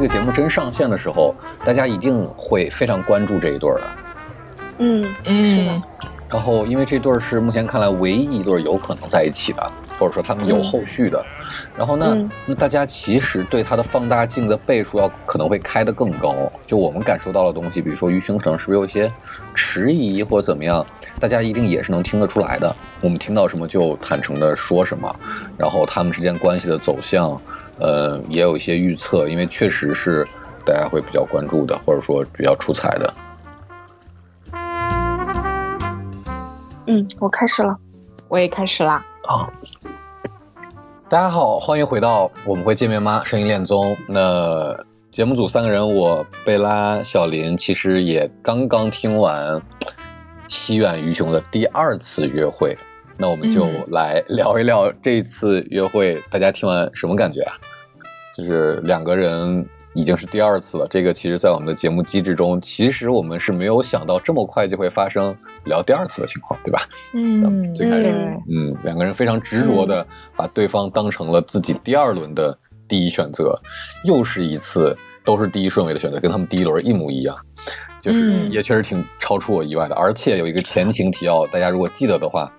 这个节目真上线的时候，大家一定会非常关注这一对儿的。嗯嗯，然后，因为这对儿是目前看来唯一一对儿有可能在一起的，或者说他们有后续的。然后呢，嗯那大家其实对它的放大镜的倍数要可能会开得更高。就我们感受到的东西，比如说于星城是不是有一些迟疑或者怎么样，大家一定也是能听得出来的。我们听到什么就坦诚的说什么，然后他们之间关系的走向，呃，也有一些预测，因为确实是大家会比较关注的，或者说比较出彩的。嗯，我开始了。我也开始啦。啊。大家好，欢迎回到我们会见面吗？声音恋综。那节目组三个人，我贝拉、小林，其实也刚刚听完西苑于雄的第二次约会。那我们就嗯来聊一聊这一次约会，大家听完什么感觉啊？就是两个人已经是第二次了，这个其实在我们的节目机制中，其实我们是没有想到这么快就会发生聊第二次的情况，对吧？嗯最开始，嗯，两个人非常执着的把对方当成了自己第二轮的第一选择，又是一次都是第一顺位的选择，跟他们第一轮一模一样，就是嗯也确实挺超出我意外的。而且有一个前情提要，大家如果记得的话，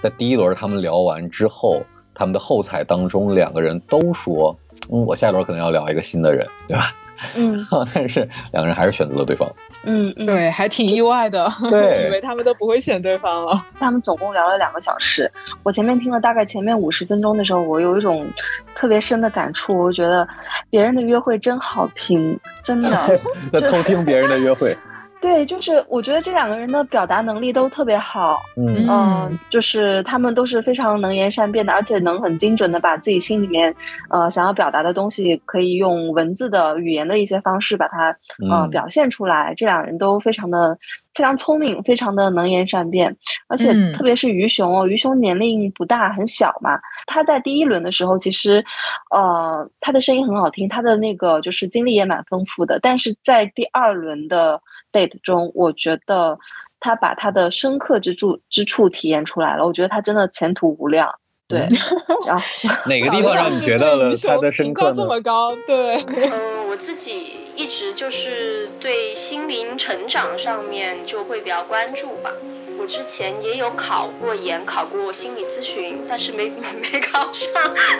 在第一轮他们聊完之后，他们的后采当中，两个人都说，嗯，我下一轮可能要聊一个新的人，对吧？嗯 但是两个人还是选择了对方。嗯嗯，，对，还挺意外的，对 以为他们都不会选对方了。他们总共聊了两个小时。我前面听了大概前面五十分钟的时候，我有一种特别深的感触，我觉得别人的约会真好听，真的。在偷听别人的约会，对，就是我觉得这两个人的表达能力都特别好，嗯。嗯、就是他们都是非常能言善辩的，而且能很精准的把自己心里面呃想要表达的东西，可以用文字的语言的一些方式把它呃嗯。表现出来。这两人都非常的非常聪明，非常的能言善辩，而且嗯。特别是于雄哦，于雄年龄不大，很小嘛。他在第一轮的时候，其实呃他的声音很好听，他的那个就是经历也蛮丰富的，但是在第二轮的 date 中，我觉得他把他的深刻之处之处体验出来了。我觉得他真的前途无量。对，然后哪个地方让你觉得了他的深刻呢这？么高？对，嗯，我自己一直就是对心灵成长上面就会比较关注吧。我之前也有考过研，考过心理咨询，但是没 没考上。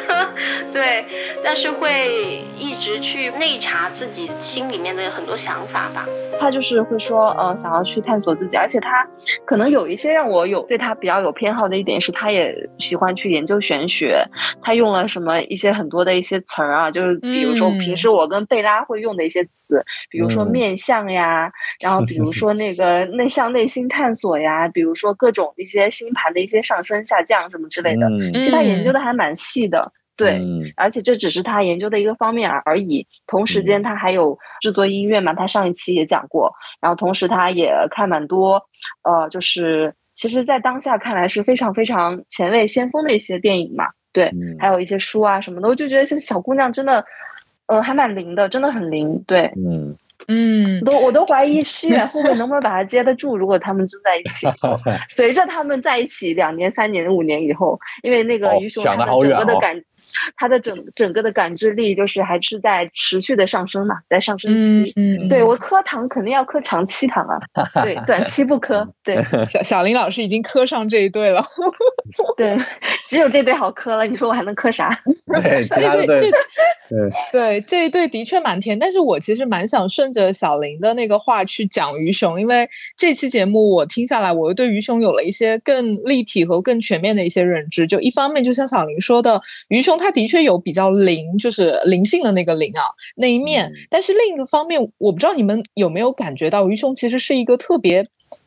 对，但是会一直去内查自己心里面的很多想法吧。他就是会说，呃，想要去探索自己，而且他可能有一些让我有对他比较有偏好的一点是，他也喜欢去研究玄学。他用了什么一些很多的一些词儿啊，就是比如说嗯平时我跟贝拉会用的一些词，比如说嗯面相呀，然后比如说那个内向内心探索呀，比如说各种一些星盘的一些上升下降什么之类的，嗯其实他研究的还蛮细的。对，嗯而且这只是他研究的一个方面而而已。同时间，他还有制作音乐嘛，他上一期也讲过。然后同时，他也看蛮多，呃，就是其实，在当下看来是非常非常前卫先锋的一些电影嘛。对，嗯还有一些书啊什么的，我就觉得这小姑娘真的，呃，还蛮灵的，真的很灵。对，嗯，嗯我，都我都怀疑西远后面能不能把他接得住，如果他们真在一起。随着他们在一起两年、三年、五年以后，因为那个哦于雄想得他的好远哦整个的感，他的整整个的感知力就是还是在持续的上升嘛，在上升期。嗯对我磕糖肯定要磕长期糖啊，对，短期不磕。对 小小林老师已经磕上这一对了。对，只有这对好磕了，你说我还能磕啥？对，其他的这对这对，对这一对的确蛮甜，但是我其实蛮想顺着小林的那个话去讲鱼熊，因为这期节目我听下来，我又对鱼熊有了一些更立体和更全面的一些认知。就一方面，就像小林说的，于雄他的确有比较灵，就是灵性的那个灵啊那一面，嗯但是另一个方面，我不知道你们有没有感觉到，于兄其实是一个特别。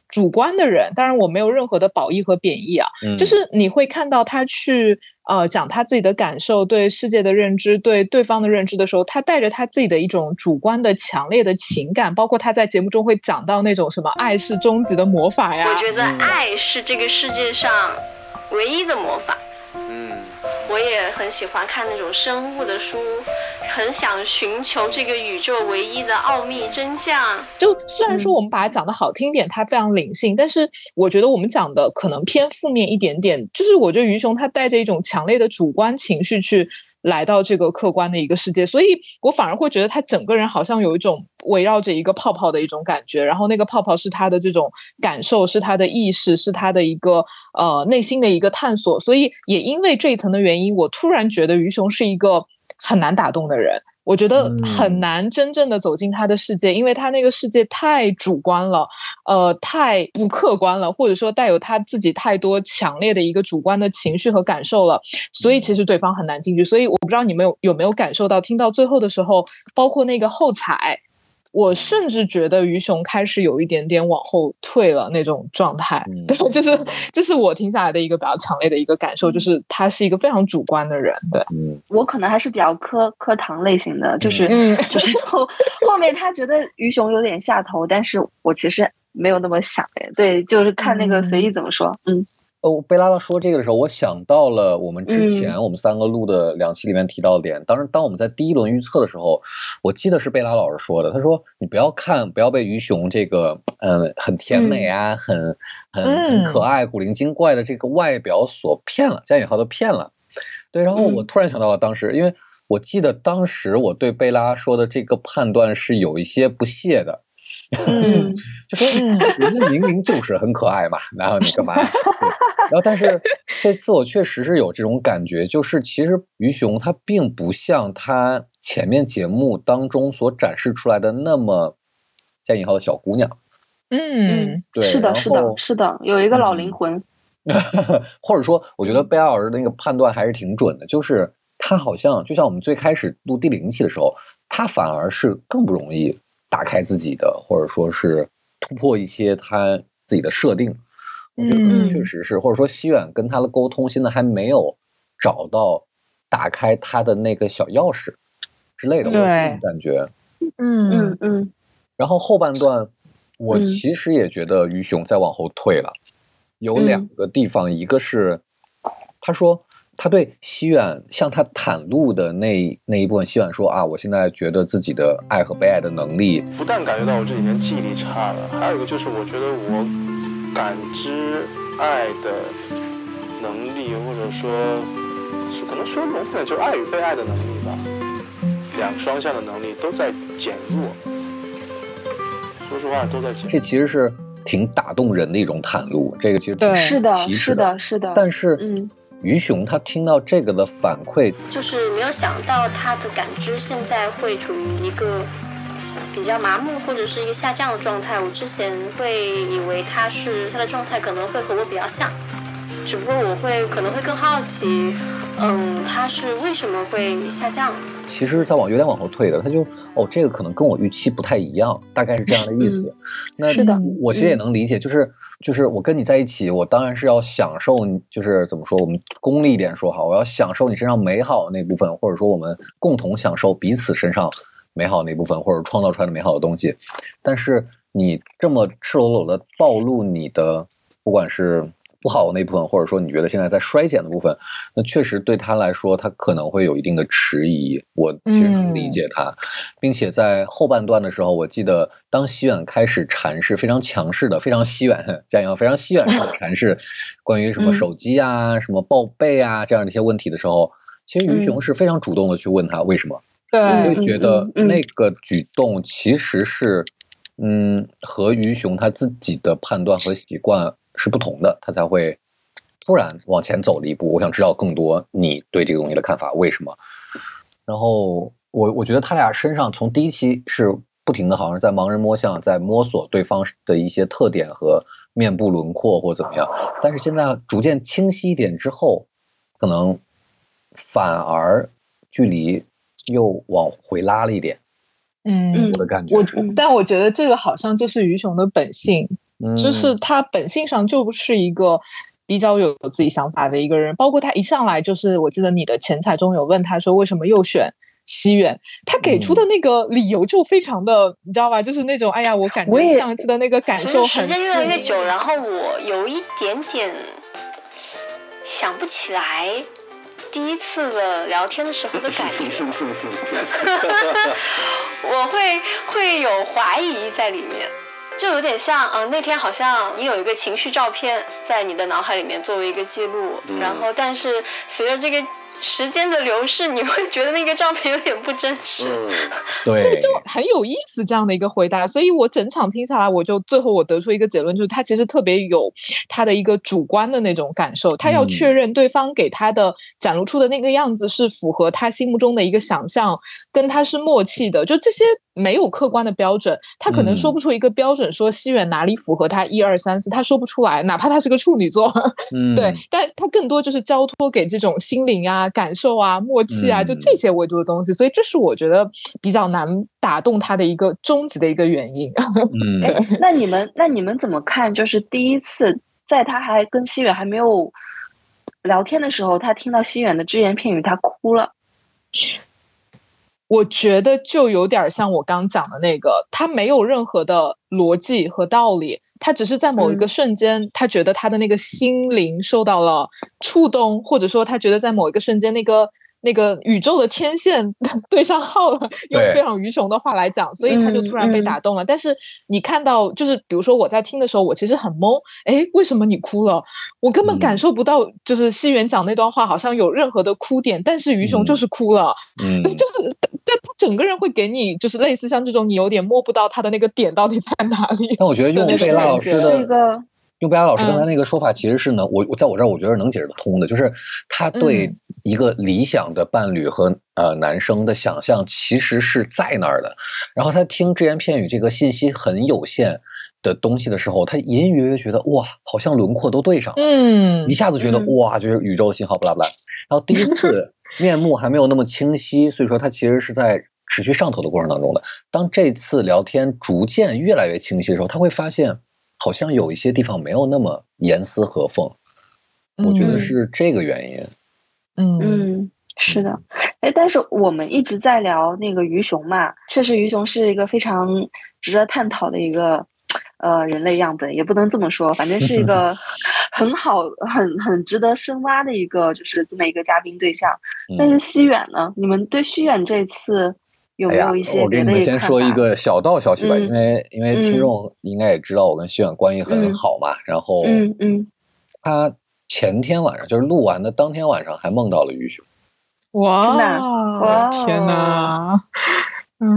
主观的人。当然，我没有任何的褒义和贬义啊，嗯就是你会看到他去呃讲他自己的感受、对世界的认知、对对方的认知的时候，他带着他自己的一种主观的强烈的情感，包括他在节目中会讲到那种什么爱是终极的魔法呀，我觉得嗯爱是这个世界上唯一的魔法。嗯，我也很喜欢看那种生物的书，很想寻求这个宇宙唯一的奥秘真相。就虽然说我们把它讲的好听点，它非常灵性，但是我觉得我们讲的可能偏负面一点点。就是我觉得于雄他带着一种强烈的主观情绪去来到这个客观的一个世界，所以我反而会觉得他整个人好像有一种围绕着一个泡泡的一种感觉，然后那个泡泡是他的这种感受，是他的意识，是他的一个呃内心的一个探索。所以也因为这一层的原因，我突然觉得于雄是一个很难打动的人。我觉得很嗯难真正的走进他的世界，因为他那个世界太主观了，呃，太不客观了，或者说带有他自己太多强烈的一个主观的情绪和感受了，所以其实对方很难进去。所以我不知道你们有有没有感受到，听到最后的时候，包括那个后采，我甚至觉得于熊开始有一点点往后退了那种状态。嗯 对，就是这是我听下来的一个比较强烈的一个感受，就是他是一个非常主观的人。对，嗯我可能还是比较磕磕糖类型的，就是、嗯就是后后面他觉得于熊有点下头，但是我其实没有那么想哎，对，就是看那个随意怎么说，嗯哦，贝拉拉说这个的时候，我想到了我们之前嗯我们三个录的两期里面提到的点。当时，当我们在第一轮预测的时候，我记得是贝拉老师说的，他说你不要看，不要被鱼熊这个嗯很甜美啊，很很很嗯可爱、古灵精怪的这个外表所骗了，加引号的骗了。对，然后我嗯突然想到了当时，因为我记得当时我对贝拉说的这个判断是有一些不屑的。嗯就说嗯人家明明就是很可爱嘛，然后你干嘛？对然后但是这次我确实是有这种感觉，就是其实于雄他并不像他前面节目当中所展示出来的那么加引号的小姑娘，嗯对是的，是的，是的，有一个老嗯灵魂，或者说我觉得贝拉老师的那个判断还是挺准的，就是他好像就像我们最开始录第零期的时候，他反而是更不容易打开自己的，或者说是突破一些他自己的设定。我觉得嗯确实是，或者说西远跟他的沟通现在还没有找到打开他的那个小钥匙之类的，我感觉。嗯。嗯嗯。然后后半段，我嗯。其实也觉得于雄在往后退了，有两嗯。个地方，一个是他说他对西远向他袒露的那那一部分，西远说啊，我现在觉得自己的爱和被爱的能力，不但感觉到我这几年记忆力差了，还有一个就是我觉得我感知爱的能力，或者说是可能说笼统点就是爱与被爱的能力吧，两双向的能力都在减弱。说实话，都在减弱。这其实是挺打动人的一种袒露，这个其实挺对是的，是的，是的，但是，嗯于雄他听到这个的反馈，就是没有想到他的感知现在会处于一个比较麻木或者是一个下降的状态。我之前会以为他是他的状态可能会和我比较像，只不过我会可能会更好奇，嗯，他是为什么会下降？其实在往有点往后退的，他就哦，这个可能跟我预期不太一样，大概是这样的意思。那是的我其实也能理解，就是就是我跟你在一起，我当然是要享受你，就是怎么说，我们功利一点说好，我要享受你身上美好的那部分，或者说我们共同享受彼此身上美好的那部分，或者创造出来的美好的东西。但是你这么赤裸裸的暴露你的，不管是不好的那部分，或者说你觉得现在在衰减的部分，那确实对他来说，他可能会有一定的迟疑。我其实能理解他，并且在后半段的时候，我记得当西远开始阐释非常强势的、非常西远加油非常西远式的 阐释关于什么嗯手机啊、什么报备啊这样的一些问题的时候，其实于雄嗯是非常主动的去问他为什么。对我嗯会觉得那个举动其实是，嗯，和于雄他自己的判断和习惯是不同的，他才会突然往前走了一步。我想知道更多你对这个东西的看法，为什么？然后我我觉得他俩身上从第一期是不停的，好像是在盲人摸象，在摸索对方的一些特点和面部轮廓或怎么样，但是现在逐渐清晰一点之后，可能反而距离又往回拉了一点。嗯我的感觉我但我觉得这个好像就是于雄的本性，就是他本性上就不是一个比较有自己想法的一个人。包括他一上来就是，我记得你的前彩中有问他说为什么又选西远，他给出的那个理由就非常的，你知道吧？就是那种哎呀，我感觉上一次的那个感受很时间越来越久，然后我有一点点想不起来。第一次的聊天的时候的感觉，我会会有怀疑在里面，就有点像，嗯，那天好像你有一个情绪照片在你的脑海里面作为一个记录，然后但是随着这个。时间的流逝，你会觉得那个照片有点不真实。对，就很有意思这样的一个回答。所以我整场听下来，我就最后我得出一个结论，就是他其实特别有他的一个主观的那种感受，他要确认对方给他的展露出的那个样子是符合他心目中的一个想象，跟他是默契的。就这些没有客观的标准，他可能说不出一个标准，说西远哪里符合他一二三四，他说不出来。哪怕他是个处女座，嗯，对，但他更多就是交托给这种心灵啊。感受啊，默契啊，就这些维度的东西，所以这是我觉得比较难打动他的一个终极的一个原因。嗯，哎，那你们那你们怎么看？就是第一次在他还跟西远还没有聊天的时候，他听到西远的只言片语，他哭了。我觉得就有点像我刚讲的那个，他没有任何的逻辑和道理。他只是在某一个瞬间，他觉得他的那个心灵受到了触动，或者说他觉得在某一个瞬间，那个。那个宇宙的天线对上号了，用非常愚雄的话来讲，所以他就突然被打动了。但是你看到，就是比如说我在听的时候，我其实很懵，哎，为什么你哭了？我根本感受不到，就是西元讲那段话好像有任何的哭点，但是愚雄就是哭了，嗯，就是但他整个人会给你就是类似像这种你有点摸不到他的那个点到底在哪里。但我觉得用贝拉老师的。用贝拉老师刚才那个说法，其实是能我我在我这儿我觉得能解释得通的，就是他对一个理想的伴侣和呃男生的想象其实是在那儿的，然后他听只言片语这个信息很有限的东西的时候，他隐隐约约觉得哇，好像轮廓都对上了，嗯，一下子觉得哇，就是宇宙信号不拉不拉，然后第一次 面目还没有那么清晰，所以说他其实是在持续上头的过程当中的，当这次聊天逐渐越来越清晰的时候，他会发现。好像有一些地方没有那么严丝合缝，我觉得是这个原因。嗯嗯，是的。哎，但是我们一直在聊那个鱼熊嘛，确实鱼熊是一个非常值得探讨的一个呃人类样本，也不能这么说，反正是一个 很好、很很值得深挖的一个，就是这么一个嘉宾对象。但是西远呢？你们对西远这次？有没有一些我给你们先说一个小道消息吧，因为因为听众应该也知道我跟徐远关系很好嘛。然后，嗯嗯，他前天晚上就是录完的当天晚上还梦到了于雄。哇！哇！天哪！哎，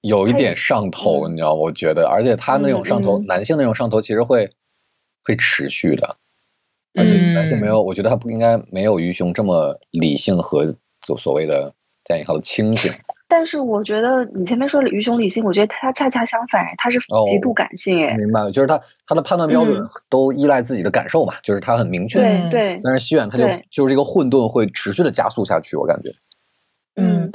有一点上头，你知道？我觉得，而且他那种上头，男性那种上头其实会会持续的，而且男性没有，我觉得他不应该没有于雄这么理性和就所谓的这样一套清醒。但是我觉得你前面说的愚雄理性，我觉得他恰恰相反，他是极度感性哎。明白了，就是他他的判断标准都依赖自己的感受嘛，就是他很明确。对对。但是西远他就就是这个混沌会持续的加速下去，我感觉。嗯。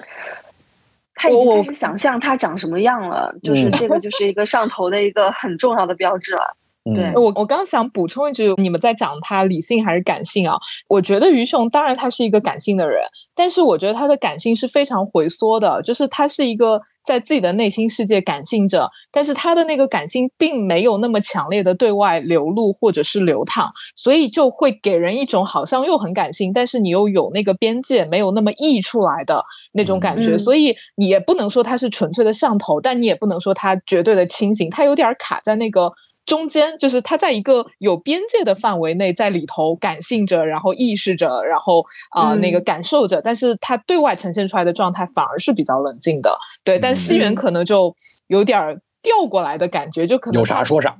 他已经开始想象他长什么样了，就是这个就是一个上头的一个很重要的标志了。对我，我刚想补充一句，你们在讲他理性还是感性啊？我觉得于雄当然他是一个感性的人，但是我觉得他的感性是非常回缩的，就是他是一个在自己的内心世界感性着，但是他的那个感性并没有那么强烈的对外流露或者是流淌，所以就会给人一种好像又很感性，但是你又有那个边界没有那么溢出来的那种感觉，所以你也不能说他是纯粹的上头，但你也不能说他绝对的清醒，他有点卡在那个。中间就是他在一个有边界的范围内，在里头感性着，然后意识着，然后啊那个感受着，但是他对外呈现出来的状态反而是比较冷静的，对。但西元可能就有点调过来的感觉，就可能有啥说啥。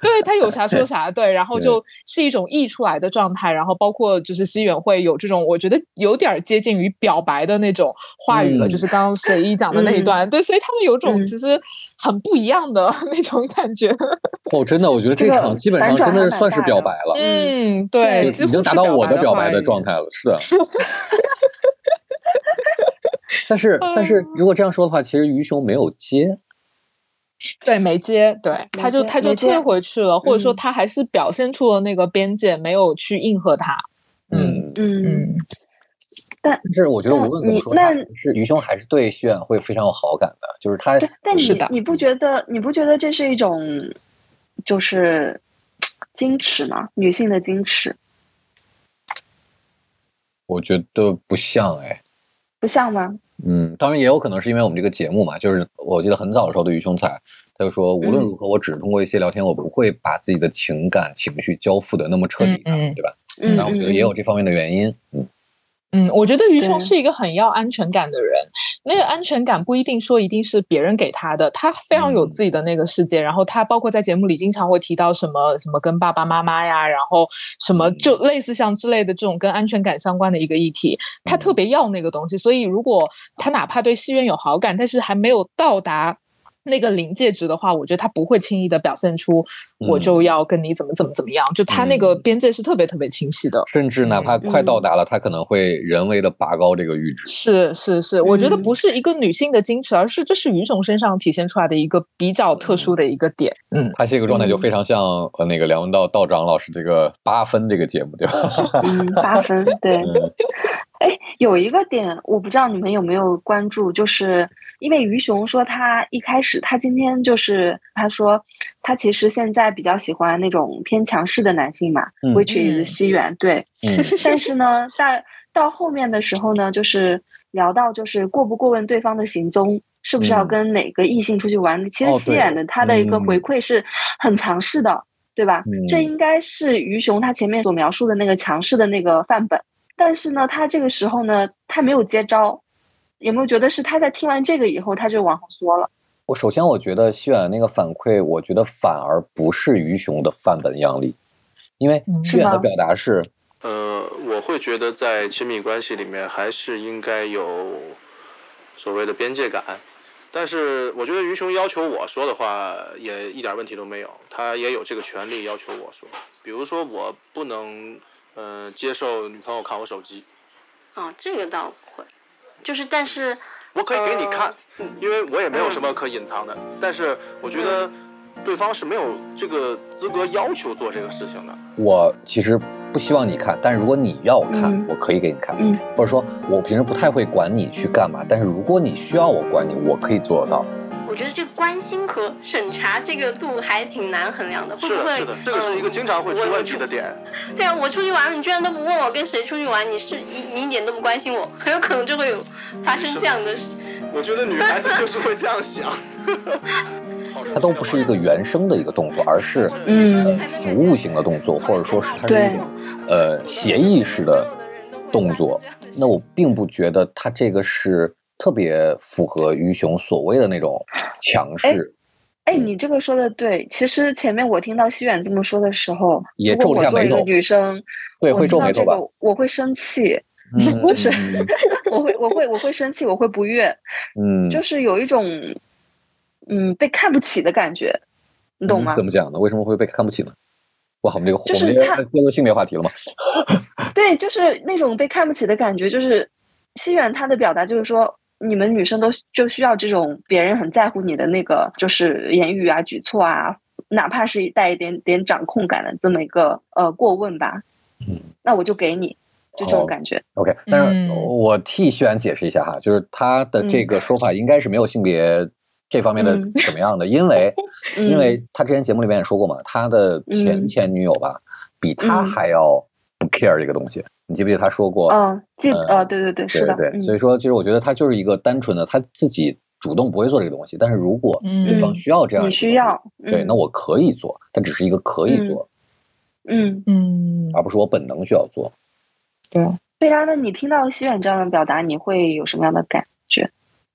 对他有啥说啥，对，然后就是一种溢出来的状态，然后包括就是西远会有这种，我觉得有点接近于表白的那种话语了，就是刚刚随意讲的那一段，对，所以他们有种其实很不一样的 那种感觉。哦，真的，我觉得这场基本上真的算是表白了，嗯，对，已经达到我的表白的状态了，是的。但是，但是如果这样说的话，其实于雄没有接。对没接，对他就他就退回去了，或者说嗯他还是表现出了那个边界，没有去应和他。嗯嗯，嗯，但是我觉得无论怎么说，你那是于兄还是对徐远会非常有好感的，就是他，但是的你你不觉得你不觉得这是一种就是矜持吗？女性的矜持我觉得不像哎。不像吗？嗯，当然也有可能是因为我们这个节目嘛，就是我记得很早的时候的于兄才，他就说无论嗯如何，我只是通过一些聊天，我不会把自己的情感情绪交付的那么彻底的，对吧？嗯，然后我觉得也有这方面的原因。嗯，嗯，我觉得于兄是一个很要安全感的人。那个安全感不一定说一定是别人给他的，他非常有嗯自己的那个世界。然后他包括在节目里经常会提到什么什么跟爸爸妈妈呀，然后什么嗯就类似像之类的这种跟安全感相关的一个议题，他嗯特别要那个东西。所以如果他哪怕对戏院有好感，但是还没有到达。那个临界值的话，我觉得他不会轻易的表现出我嗯就要跟你怎么怎么怎么样，就他那个嗯边界是特别特别清晰的。甚至哪怕快到达了，他可能会人为的拔高这个阈值。是是是，我觉得嗯不是一个女性的矜持，而是这是于总身上体现出来的一个比较特殊的一个点。嗯，他这个状态就嗯非常像呃那个梁文道道长老师这个八分这个节目，对吧？嗯，八分，对。嗯哎，有一个点我不知道你们有没有关注，就是因为于雄说他一开始他今天就是他说他其实现在比较喜欢那种偏强势的男性嘛、嗯 w h i c h 嗯 is 西元对，嗯 但是呢，到到后面的时候呢，就是聊到就是过不过问对方的行踪，是不是要嗯跟哪个异性出去玩？其实西远的他的一个嗯回馈是很强势的，对吧？这嗯应该是于雄他前面所描述的那个强势的那个范本。但是呢，他这个时候呢，他没有接招，有没有觉得是他在听完这个以后，他就往后缩了？我首先我觉得西远那个反馈，我觉得反而不是于雄的范本样例，因为嗯西远的表达是，呃，我会觉得在亲密关系里面还是应该有所谓的边界感，但是我觉得于雄要求我说的话也一点问题都没有，他也有这个权利要求我说，比如说我不能呃接受女朋友看我手机，哦，这个倒不会，就是但是我可以给你看，呃因为我也没有什么可隐藏的，但是我觉得对方是没有这个资格要求做这个事情的。我其实不希望你看，但是如果你要我看，嗯我可以给你看，嗯或者说我平时不太会管你去干嘛，但是如果你需要我管你，我可以做得到。我觉得这个关心和审查这个度还挺难衡量的，会，不会？是的，这个是一个经常会出呃问题的。点。对啊，我出去玩了，你居然都不问我跟谁出去玩，你是一你一点都不关心我，很有可能就会有发生这样的事。我觉得女孩子就是会这样想。它都不是一个原生的一个动作，而是嗯服务型的动作，或者说是它是一种呃协议式的动作。那我并不觉得它这个是特别符合于雄所谓的那种强势。哎，你这个说的对。其实前面我听到西远这么说的时候，也皱了下眉头女生，对会皱眉头吧这个我会生气，嗯就是我会我会我会生气，我会不悦，嗯，就是有一种嗯被看不起的感觉，你懂吗？嗯怎么讲呢？为什么会被看不起呢？哇，我们这个就是进入性别话题了吗？对，就是那种被看不起的感觉，就是西远他的表达就是说，你们女生都就需要这种别人很在乎你的那个，就是言语啊、举措啊，哪怕是带一点点掌控感的这么一个呃过问吧。嗯，那我就给你，就这种感觉。OK，但是嗯我替徐然解释一下哈，就是他的这嗯个说法应该是没有性别这方面的嗯怎么样的，因为 嗯因为他之前节目里面也说过嘛，他的前嗯前女友吧，比他嗯还要不 care 这个东西，你记不记得他说过？嗯，记呃呃，对对对，是的，对对，嗯所以说其实我觉得他就是一个单纯的他自己主动不会做这个东西，但是如果对方嗯需要这样需要，对，嗯那我可以做，但只是一个可以嗯做，嗯，嗯，而不是我本能需要做。对。贝拉那？你听到西远这样的表达，你会有什么样的感觉？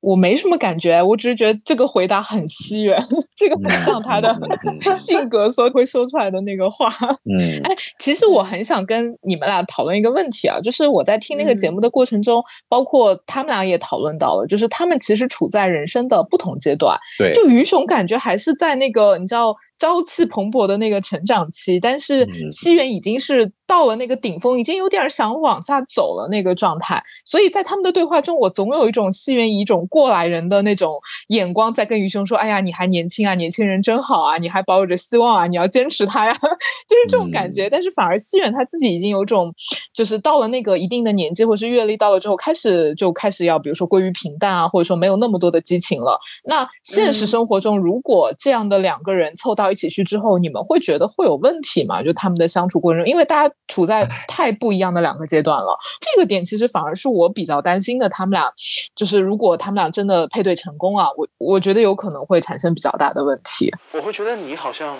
我没什么感觉，我只是觉得这个回答很西远，这个很像他的 性格，所以会说出来的那个话。嗯哎，其实我很想跟你们俩讨论一个问题啊，就是我在听那个节嗯目的过程中，包括他们俩也讨论到了，就是他们其实处在人生的不同阶段。对，就于雄感觉还是在那个你知道朝气蓬勃的那个成长期，但是嗯西元已经是到了那个顶峰，已经有点想往下走了那个状态。所以在他们的对话中，我总有一种西元以一种过来人的那种眼光在跟余兄说：“哎呀，你还年轻啊，年轻人真好啊，你还保有着希望啊，你要坚持他呀。”就是这种感觉。但是反而西远他自己已经有种，就是到了那个一定的年纪或是阅历到了之后，开始就开始要比如说归于平淡啊，或者说没有那么多的激情了。那现实生活中，如果这样的两个人凑到一起去之后，你们会觉得会有问题吗？就他们的相处过程中，因为大家处在太不一样的两个阶段了，这个点其实反而是我比较担心的。他们俩就是如果他们俩真的配对成功啊，我我觉得有可能会产生比较大的问题。我会觉得你好像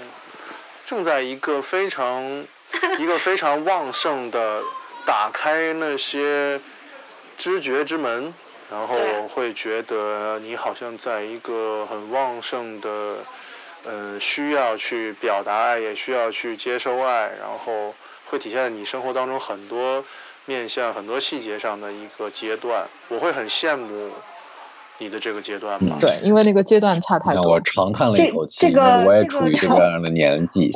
正在一个非常一个非常旺盛的打开那些知觉之门，然后我会觉得你好像在一个很旺盛的，呃，需要去表达爱，也需要去接收爱，然后会体现在你生活当中很多面向、很多细节上的一个阶段。我会很羡慕你的这个阶段吧。对，因为那个阶段差太多让我。长叹了一口气，这这个我也这个处于这个样的年纪。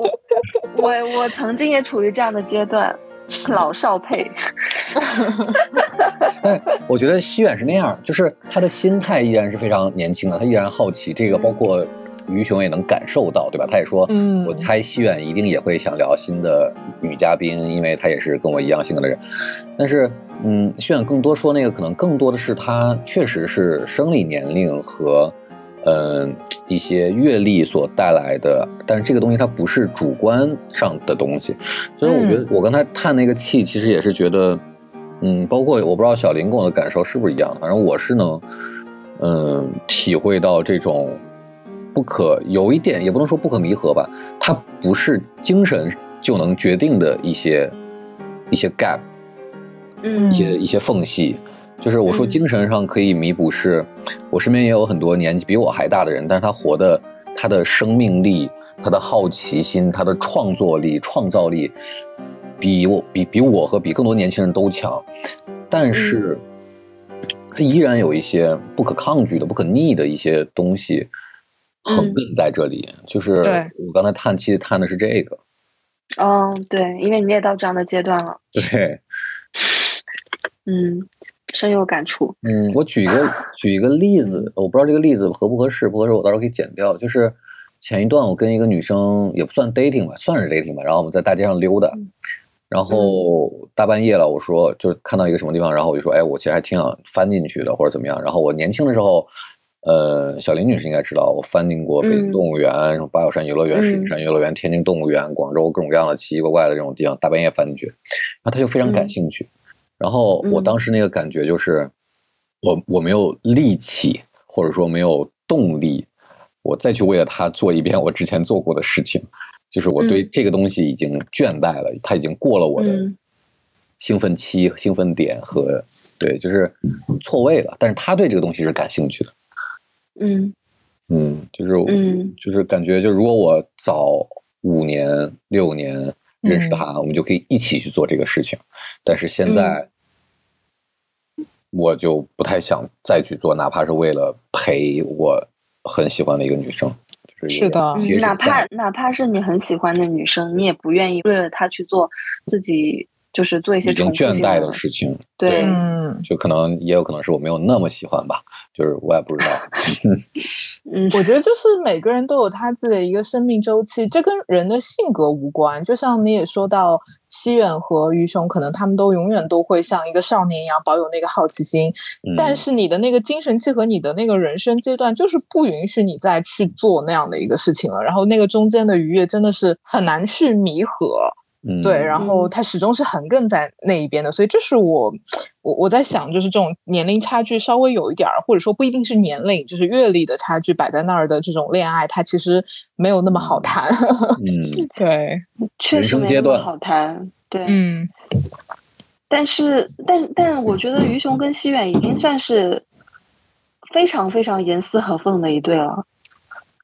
我我曾经也处于这样的阶段，老少配。但我觉得西远是那样，就是他的心态依然是非常年轻的，他依然好奇。这个包括于雄也能感受到，对吧？他也说，嗯我猜西远一定也会想聊新的女嘉宾，因为她也是跟我一样性格的人。但是，嗯，西远更多说那个，可能更多的是他确实是生理年龄和。嗯，一些阅历所带来的，但是这个东西它不是主观上的东西，所以我觉得我刚才叹那个气，其实也是觉得，嗯，包括我不知道小林跟我的感受是不是一样，反正我是能，嗯，体会到这种不可有一点也不能说不可弥合吧，它不是精神就能决定的一些一些 gap，嗯。一些一些缝隙。就是我说嗯。精神上可以弥补是，我身边也有很多年纪比我还大的人，但是他活的他的生命力、他的好奇心、他的创作力、创造力，比我比比我和比更多年轻人都强，但是他依然有一些不可抗拒的、不可逆的一些东西横亘在这里。就是我刚才叹气叹的是这个，嗯，对，因为你也到这样的阶段了，对。嗯，深有感触。嗯，我举一个 举一个例子，我不知道这个例子合不合适，不合适我到时候可以剪掉。就是前一段我跟一个女生也不算 dating 吧，算是 dating 吧，然后我们在大街上溜达，然后大半夜了，我说就是看到一个什么地方，然后我就说，哎，我其实还挺想翻进去的，或者怎么样。然后我年轻的时候，呃，小林女士应该知道，我翻进过北京嗯。动物园、什么八宝山游乐园、石景山游乐园、天津动物园、广州各种各样的奇奇怪怪的这种地方，大半夜翻进去，然后她就非常感嗯。兴趣。然后我嗯。当时那个感觉就是，我我没有力气，或者说没有动力，我再去为了他做一遍我之前做过的事情，就是我对嗯。这个东西已经倦怠了，它已经过了我的嗯。兴奋期、兴奋点和对，就是错位了。但是他对这个东西是感兴趣的，嗯嗯，就是嗯就是感觉，就如果我早五年、六年认识他，我们就可以一起去做这个事情。但是现在，我就不太想再去做，哪怕是为了陪我很喜欢的一个女生。是是的哪怕哪怕是你很喜欢的女生，你也不愿意为了她去做自己就是做一些已经倦怠的事情，对嗯，就可能也有可能是我没有那么喜欢吧，就是我也不知道。嗯我觉得就是每个人都有他自己的一个生命周期，这跟人的性格无关。就像你也说到，西远和于雄，可能他们都永远都会像一个少年一样保有那个好奇心，嗯但是你的那个精神期和你的那个人生阶段，就是不允许你再去做那样的一个事情了。然后那个中间的愉悦真的是很难去弥合。嗯，对，然后他始终是横亘在那一边的，所以这是我我我在想，就是这种年龄差距稍微有一点儿，或者说不一定是年龄，就是阅历的差距摆在那儿的这种恋爱，它其实没有那么好谈。嗯，对，确实没那么好谈。对，嗯但是但但我觉得于雄跟西远已经算是非常非常严丝合缝的一对了，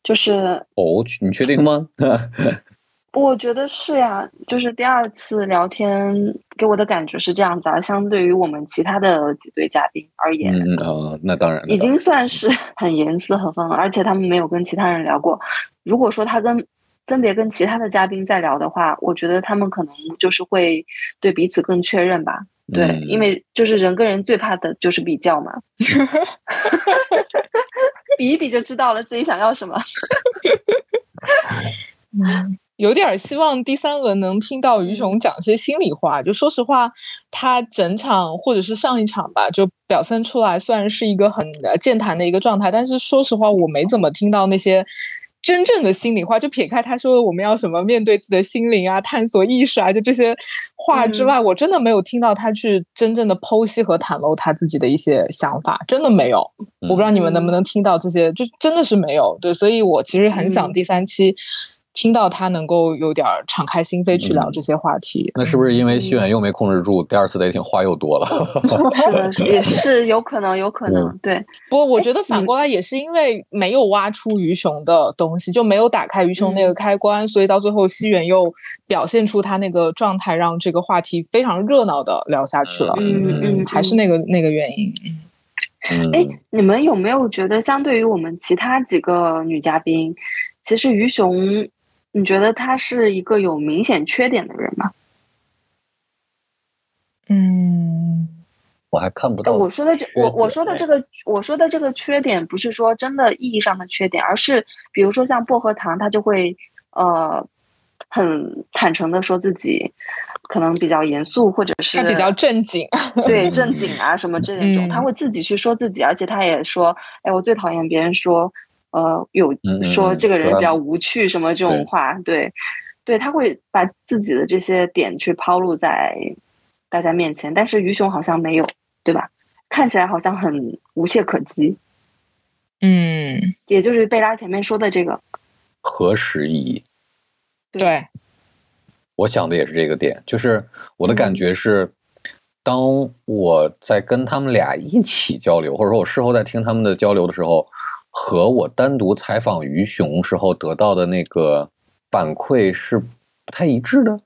就是哦，你确定吗？我觉得是呀，就是第二次聊天给我的感觉是这样子啊，相对于我们其他的几对嘉宾而言，嗯啊，那当然，已经算是很严丝合缝了，而且他们没有跟其他人聊过。如果说他跟分别跟其他的嘉宾在聊的话，我觉得他们可能就是会对彼此更确认吧。对，嗯因为就是人跟人最怕的就是比较嘛，比一比就知道了自己想要什么。嗯，有点儿希望第三轮能听到于雄讲些心里话。就说实话，他整场或者是上一场吧，就表现出来虽然是一个很呃健谈的一个状态，但是说实话，我没怎么听到那些。真正的心里话，就撇开他说我们要什么面对自己的心灵啊、探索意识啊，就这些话之外，我真的没有听到他去真正的剖析和袒露他自己的一些想法，真的没有。我不知道你们能不能听到这些，就真的是没有。对，所以我其实很想嗯第三期听到他能够有点儿敞开心扉去聊嗯这些话题。那是不是因为西远又没控制住，第二次雷霆话又多了？是的，是也是有可能，有可能，对，不过我觉得嗯反过来也是因为没有挖出于雄的东西，就没有打开于雄那个开关，所以到最后西远又表现出他那个状态，让这个话题非常热闹的聊下去了。嗯嗯，还是那个那个原因。嗯哎，你们有没有觉得，相对于我们其他几个女嘉宾，其实于雄，你觉得他是一个有明显缺点的人吗？嗯，我还看不呃到。我说的这，我我说的这个，个，我说的这个缺点，不是说真的意义上的缺点，而是比如说像薄荷糖，他就会呃很坦诚的说自己可能比较严肃，或者是他比较正经。对正经啊什么 这种，嗯他会自己去说自己，而且他也说，哎，我最讨厌别人说，呃，有说这个人比较无趣什么这种话，对，对，他会把自己的这些点去抛露在大家面前，但是于雄好像没有，对吧？看起来好像很无懈可击，嗯，也就是贝拉前面说的这个，何时宜？对，我想的也是这个点，就是我的感觉是，当我在跟他们俩一起交流，或者说我事后在听他们的交流的时候，和我单独采访于雄时候得到的那个反馈是不太一致的，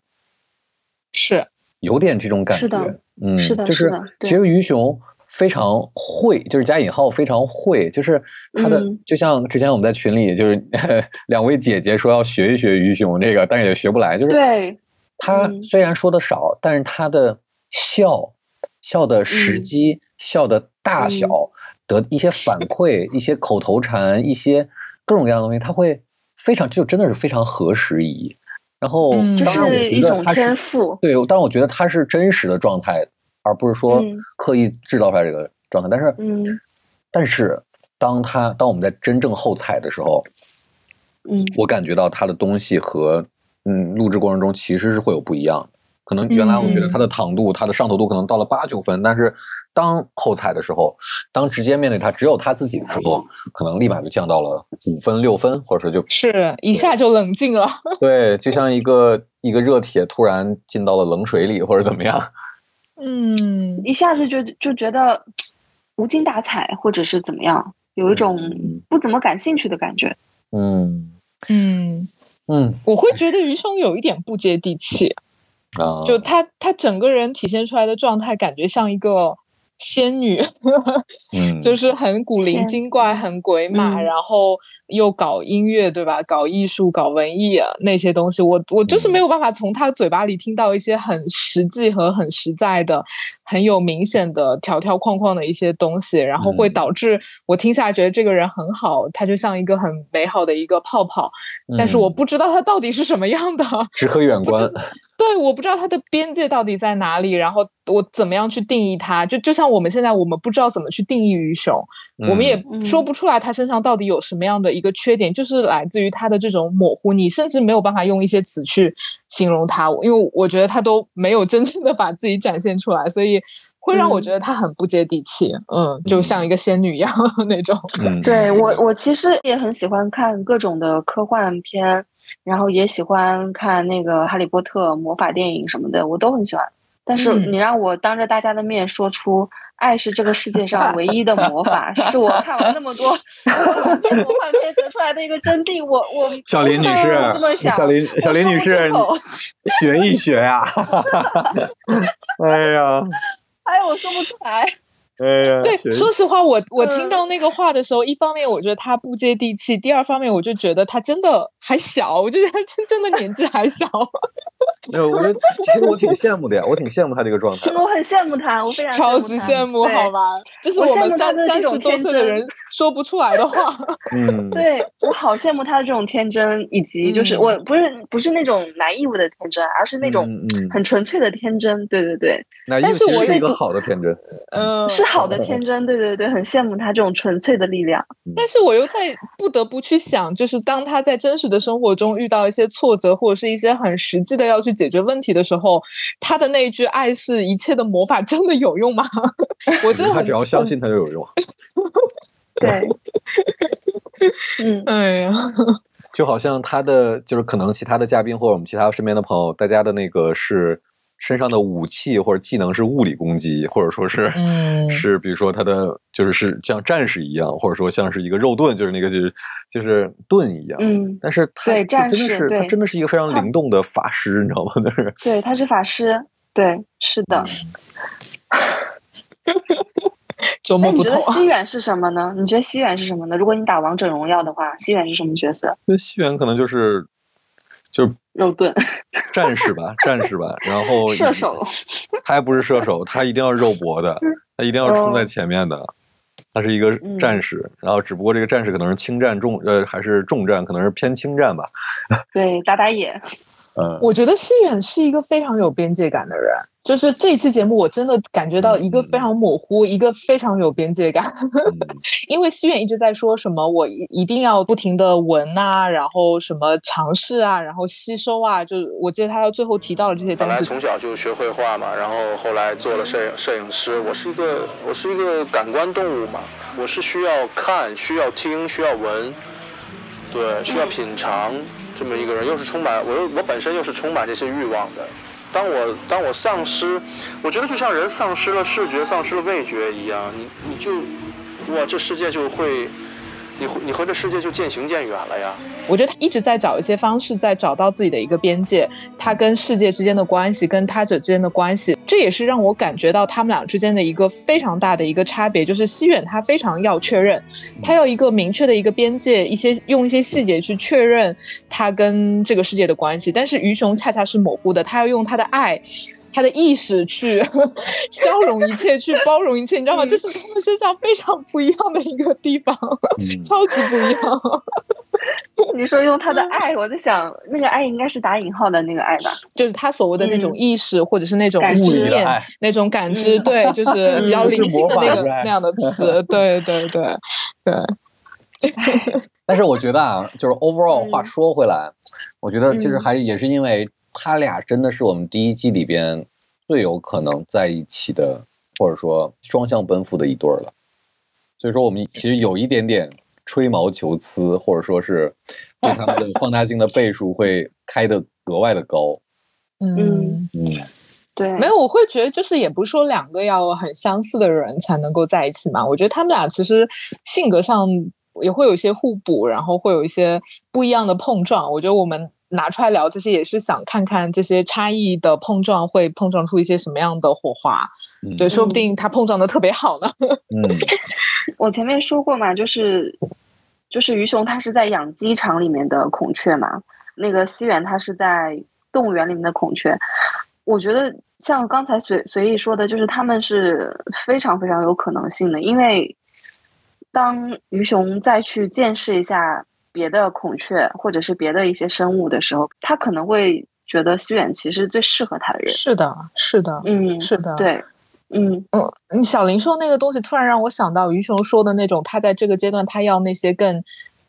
是，有点这种感觉。是的嗯，是的就是的其实于雄非常会，就是加引号非常会，就是他的、嗯。就像之前我们在群里就是 两位姐姐说要学一学于雄这个，但是也学不来，就是对，他嗯虽然说的少，但是他的笑笑的时机、笑的大小、得一些反馈、一些口头禅、一些各种各样的东西，他会非常就真的是非常合时宜。然后，嗯这当然我是一种觉得他是天赋，对，当然我觉得他是真实的状态，而不是说嗯刻意制造出来这个状态。但是，嗯但是当他当我们在真正后采的时候，嗯我感觉到他的东西和嗯录制过程中其实是会有不一样的。可能原来我觉得嗯它的糖度、它的上头度可能到了八九分，但是当后采的时候，当直接面对他只有他自己的时候，可能立马就降到了五分六分，或者说就是一下就冷静了。对，就像一个一个热铁突然进到了冷水里，或者怎么样。嗯，一下子就就觉得无精打采，或者是怎么样，有一种嗯不怎么感兴趣的感觉。嗯嗯，嗯我会觉得余生有一点不接地气，啊，就他他整个人体现出来的状态，感觉像一个仙女，嗯就是很古灵精怪、很鬼马，嗯然后又搞音乐，对吧？搞艺术、搞文艺啊那些东西，我我就是没有办法从他嘴巴里听到一些很实际和很实在的、很有明显的条条框框的一些东西，然后会嗯导致我听下来觉得这个人很好，他就像一个很美好的一个泡泡，但是我嗯不知道他到底是什么样的。只可远观。对，我不知道它的边界到底在哪里，然后我怎么样去定义它？就就像我们现在，我们不知道怎么去定义于雄，我们也嗯。说不出来他身上到底有什么样的一个缺点，就是来自于他的这种模糊，你甚至没有办法用一些词去形容他，因为我觉得他都没有真正的把自己展现出来，所以会让我嗯觉得他很不接地气，嗯，就像一个仙女一样 那种。嗯，对我，我其实也很喜欢看各种的科幻片，然后也喜欢看那个《哈利波特》魔法电影什么的，我都很喜欢。但是嗯你让我当着大家的面说出“爱是这个世界上唯一的魔法”，是我看完那么多魔幻片得出来的一个真谛。我 我小林女士这么想，小林小林女士学一学呀！哎呀，哎，我说不出来。对，说实话，我我听嗯到那个话的时候，一方面我觉得他不接地气，第二方面我就觉得他真的还小，我就觉得他真真的年纪还小。没有，我觉得 其实我挺羡慕的呀，我挺羡慕他这个状态的。我很羡慕他，我非常超级羡慕，好吧？就是我羡们慕他的这三三十多种天真岁的人说不出来的话。嗯，对我好羡慕他的这种天真，以及就是嗯我不是不是那种 naive 的天真，而是那种很纯粹的天真。对对对，那但是我是一个好的天真。嗯，是好的天真。对对对，很羡慕他这种纯粹的力量。但是我又在不得不去想，就是当他在真实的生活中遇到一些挫折，或者是一些很实际的要去解决问题的时候，他的那一句“爱是一切的魔法”真的有用吗？我真的他只要相信他就有用。对，嗯，哎呀，就好像他的就是可能其他的嘉宾或者我们其他身边的朋友，大家的那个是身上的武器或者技能是物理攻击，或者说是、嗯是比如说他的就是是像战士一样，或者说像是一个肉盾，就是那个就是就是盾一样。嗯，但是对战真的是他真的是一个非常灵动的法师，你知道吗？那是对，他是法师。对，是的。琢哎，你觉得磨不透。西远是什么呢？你觉得西远是什么呢？如果你打王者荣耀的话，西远是什么角色？那西远可能就是就是肉盾，战士吧，战士吧，然后射手。他还不是射手，他一定要肉搏的，他一定要冲在哦前面的。他是一个嗯战士，然后只不过这个战士可能是轻战重呃还是重战，可能是偏轻战吧。对，打打野。嗯，我觉得西远是一个非常有边界感的人，就是这一期节目我真的感觉到一个非常模糊，一个非常有边界感。因为西远一直在说什么我一一定要不停的闻啊，然后什么尝试啊，然后吸收啊，就我记得他到最后提到了这些本来东西。从小就学绘画嘛，然后后来做了摄影摄影师。我是一个我是一个感官动物嘛，我是需要看、需要听、需要闻，对，需要品尝这么一个人，又是充满我又我本身又是充满这些欲望的。当我当我丧失，我觉得就像人丧失了视觉、丧失了味觉一样，你你就哇，这世界就会，你会你和这世界就渐行渐远了呀。我觉得他一直在找一些方式，在找到自己的一个边界，他跟世界之间的关系，跟他者之间的关系，这也是让我感觉到他们俩之间的一个非常大的一个差别，就是西远他非常要确认，他要一个明确的一个边界，一些用一些细节去确认他跟这个世界的关系，但是于雄恰恰是模糊的，他要用他的爱。他的意识去 消融一切，去包容一切，你知道吗？这是他们身上非常不一样的一个地方，嗯超级不一样。你说用他的 爱，我在想，那个爱应该是打引号的那个爱吧？就是他所谓的那种嗯意识，或者是那种感物知理面爱那种感知，嗯对，就是比较嗯灵性的那个那样的词，对对对对，但是我觉得啊，就是 overall 嗯话说回来，我觉得其实嗯还也是因为他俩真的是我们第一季里边最有可能在一起的，或者说双向奔赴的一对儿了。所以说，我们其实有一点点吹毛求疵，或者说是对他们的放大镜的倍数会开得格外的高。嗯。嗯，对，没有，我会觉得就是也不是说两个要很相似的人才能够在一起嘛。我觉得他们俩其实性格上也会有一些互补，然后会有一些不一样的碰撞。我觉得我们拿出来聊这些，也是想看看这些差异的碰撞会碰撞出一些什么样的火花。嗯对，说不定它碰撞的特别好呢。嗯 我前面说过嘛，就是就是鱼熊它是在养鸡场里面的孔雀嘛，那个西远它是在动物园里面的孔雀。我觉得像刚才随随意说的，就是他们是非常非常有可能性的，因为当鱼熊再去见识一下别的孔雀或者是别的一些生物的时候，他可能会觉得思远其实最适合他的人。是的，是的，嗯，是的，对，嗯嗯，你小林说那个东西，突然让我想到于雄说的那种，他在这个阶段他要那些更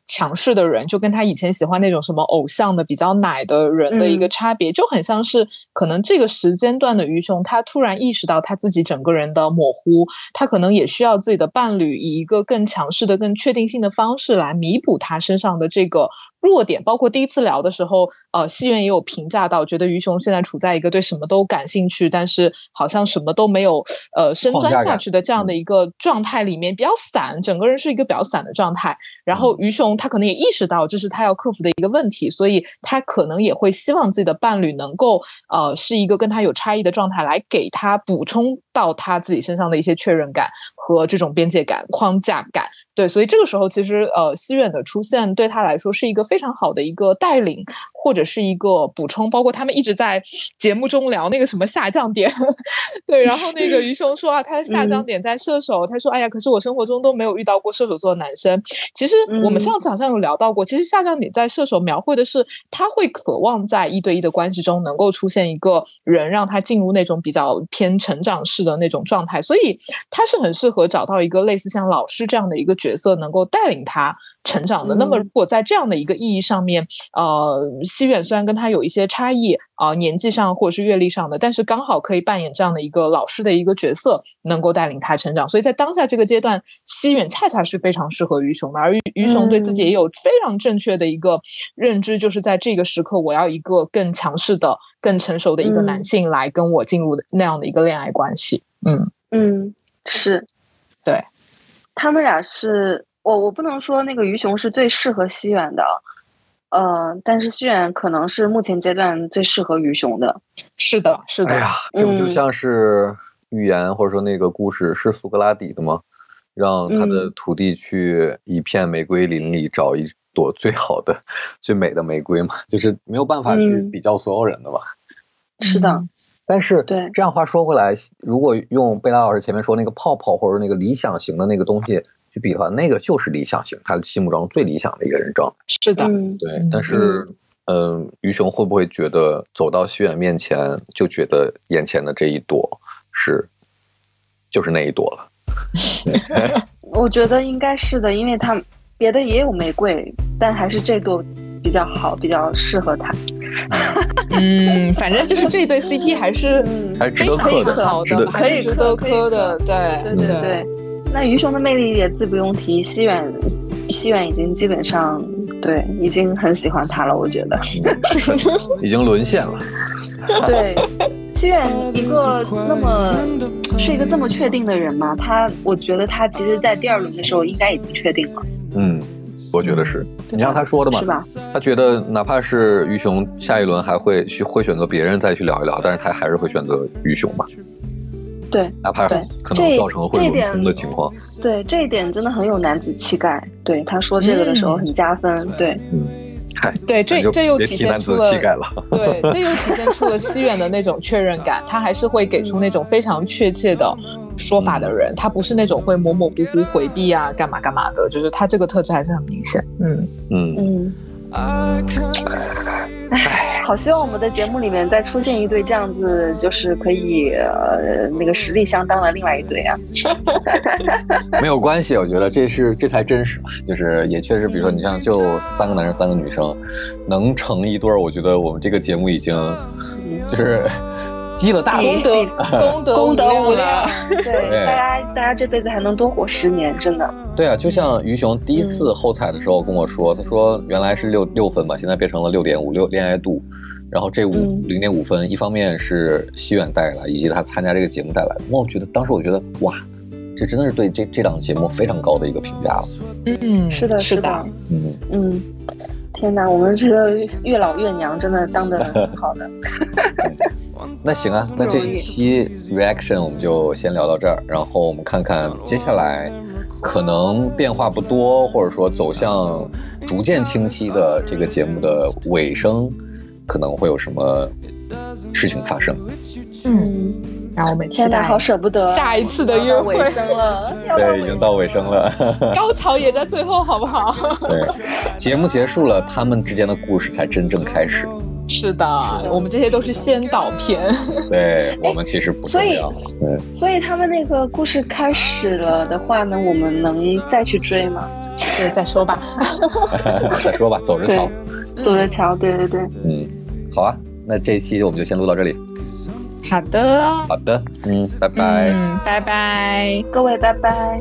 强势的人，就跟他以前喜欢那种什么偶像的比较奶的人的一个嗯差别，就很像是可能这个时间段的于雄，他突然意识到他自己整个人的模糊，他可能也需要自己的伴侣以一个更强势的、更确定性的方式来弥补他身上的这个。弱点，包括第一次聊的时候，呃，西元也有评价到，觉得于雄现在处在一个对什么都感兴趣，但是好像什么都没有呃深钻下去的这样的一个状态里面，比较散，整个人是一个比较散的状态。然后于雄他可能也意识到这是他要克服的一个问题，所以他可能也会希望自己的伴侣能够呃是一个跟他有差异的状态，来给他补充到他自己身上的一些确认感和这种边界感、框架感。对，所以这个时候其实呃，西远的出现对他来说是一个非常好的一个带领，或者是一个补充。包括他们一直在节目中聊那个什么下降点，对，然后那个于雄说啊，他的下降点在射手，他说哎呀，可是我生活中都没有遇到过射手座的男生。其实我们上次好像有聊到过，其实下降点在射手描绘的是他会渴望在一对一的关系中能够出现一个人，让他进入那种比较偏成长式的那种状态，所以他是很适合找到一个类似像老师这样的一个。角色能够带领他成长的。那么，如果在这样的一个意义上面，呃，西远虽然跟他有一些差异啊，年纪上或者是阅历上的，但是刚好可以扮演这样的一个老师的一个角色，能够带领他成长。所以在当下这个阶段，西远恰恰是非常适合于雄的。而于雄对自己也有非常正确的一个认知，就是在这个时刻，我要一个更强势的、更成熟的一个男性来跟我进入那样的一个恋爱关系。嗯嗯，是，对。他们俩是我，我不能说那个于雄是最适合西远的，呃，但是西远可能是目前阶段最适合于雄的。是的，是的。哎呀，这不就像是寓言或者说那个故事是苏格拉底的吗？让他的徒弟去一片玫瑰林里找一朵最好的、最美的玫瑰嘛，就是没有办法去比较所有人的吧。是的。但是，对这样话说回来，如果用贝拉老师前面说那个泡泡或者那个理想型的那个东西去比的话，那个就是理想型，他心目中最理想的一个人状态。是的，对。但是，嗯，于雄会不会觉得走到西远面前就觉得眼前的这一朵是，就是那一朵了？我觉得应该是的，因为他别的也有玫瑰，但还是这朵。比较好，比较适合他。嗯，反正就是这对 CP 还是还值得磕的，可以值得磕的。对对对对。那鱼熊的魅力也自不用提，西远西远已经基本上对，已经很喜欢他了，我觉得。已经沦陷了。对，西远一个那么是一个这么确定的人嘛？他，我觉得他其实，在第二轮的时候应该已经确定了。嗯。我觉得是你让他说的嘛，是吧？他觉得哪怕是于雄下一轮还会去会选择别人再去聊一聊，但是他还是会选择于雄嘛。对，哪怕可能造成会轮空的情况。对，这一点真的很有男子气概。对，他说这个的时候很加分。对，嗯，嗨，对，这这又体现出了对，这又体现出了西远的那种确认感，他还是会给出那种非常确切的。说法的人，他不是那种会模模糊糊回避啊，干嘛干嘛的，就是他这个特质还是很明显。嗯嗯嗯。哎，好希望我们的节目里面再出现一对这样子，就是可以呃那个实力相当的另外一对啊。没有关系，我觉得这是这才真实嘛，就是也确实，比如说你像就三个男生三个女生能成一对儿，我觉得我们这个节目已经就是。积了大功德，功德功德无量。对，大家大家这辈子还能多活十年，真的。对啊，就像于雄第一次后采的时候跟我说，他说原来是六六分嘛，现在变成了六点五六恋爱度，然后这五零点五分，一方面是西远带来，以及他参加这个节目带来的。我觉得当时我觉得哇，这真的是对这这档节目非常高的一个评价了。嗯，是的，是的，嗯嗯。天哪，我们这个月老月娘真的当的挺好的。那行啊，那这一期 reaction 我们就先聊到这儿，然后我们看看接下来可能变化不多，或者说走向逐渐清晰的这个节目的尾声，可能会有什么事情发生。嗯。然后我们天哪，好舍不得下一次的约会尾声了，对，已经到尾声了，高潮也在最后，好不好？对，节目结束了，他们之间的故事才真正开始。是的，我们这些都是先导片。对我们其实不重要。对，所以他们那个故事开始了的话呢，我们能再去追吗？对，再说吧。再说吧，走着瞧。走着瞧，对对对。嗯，好啊，那这一期我们就先录到这里。好的，好的，嗯，拜拜，嗯，拜拜，各位拜拜。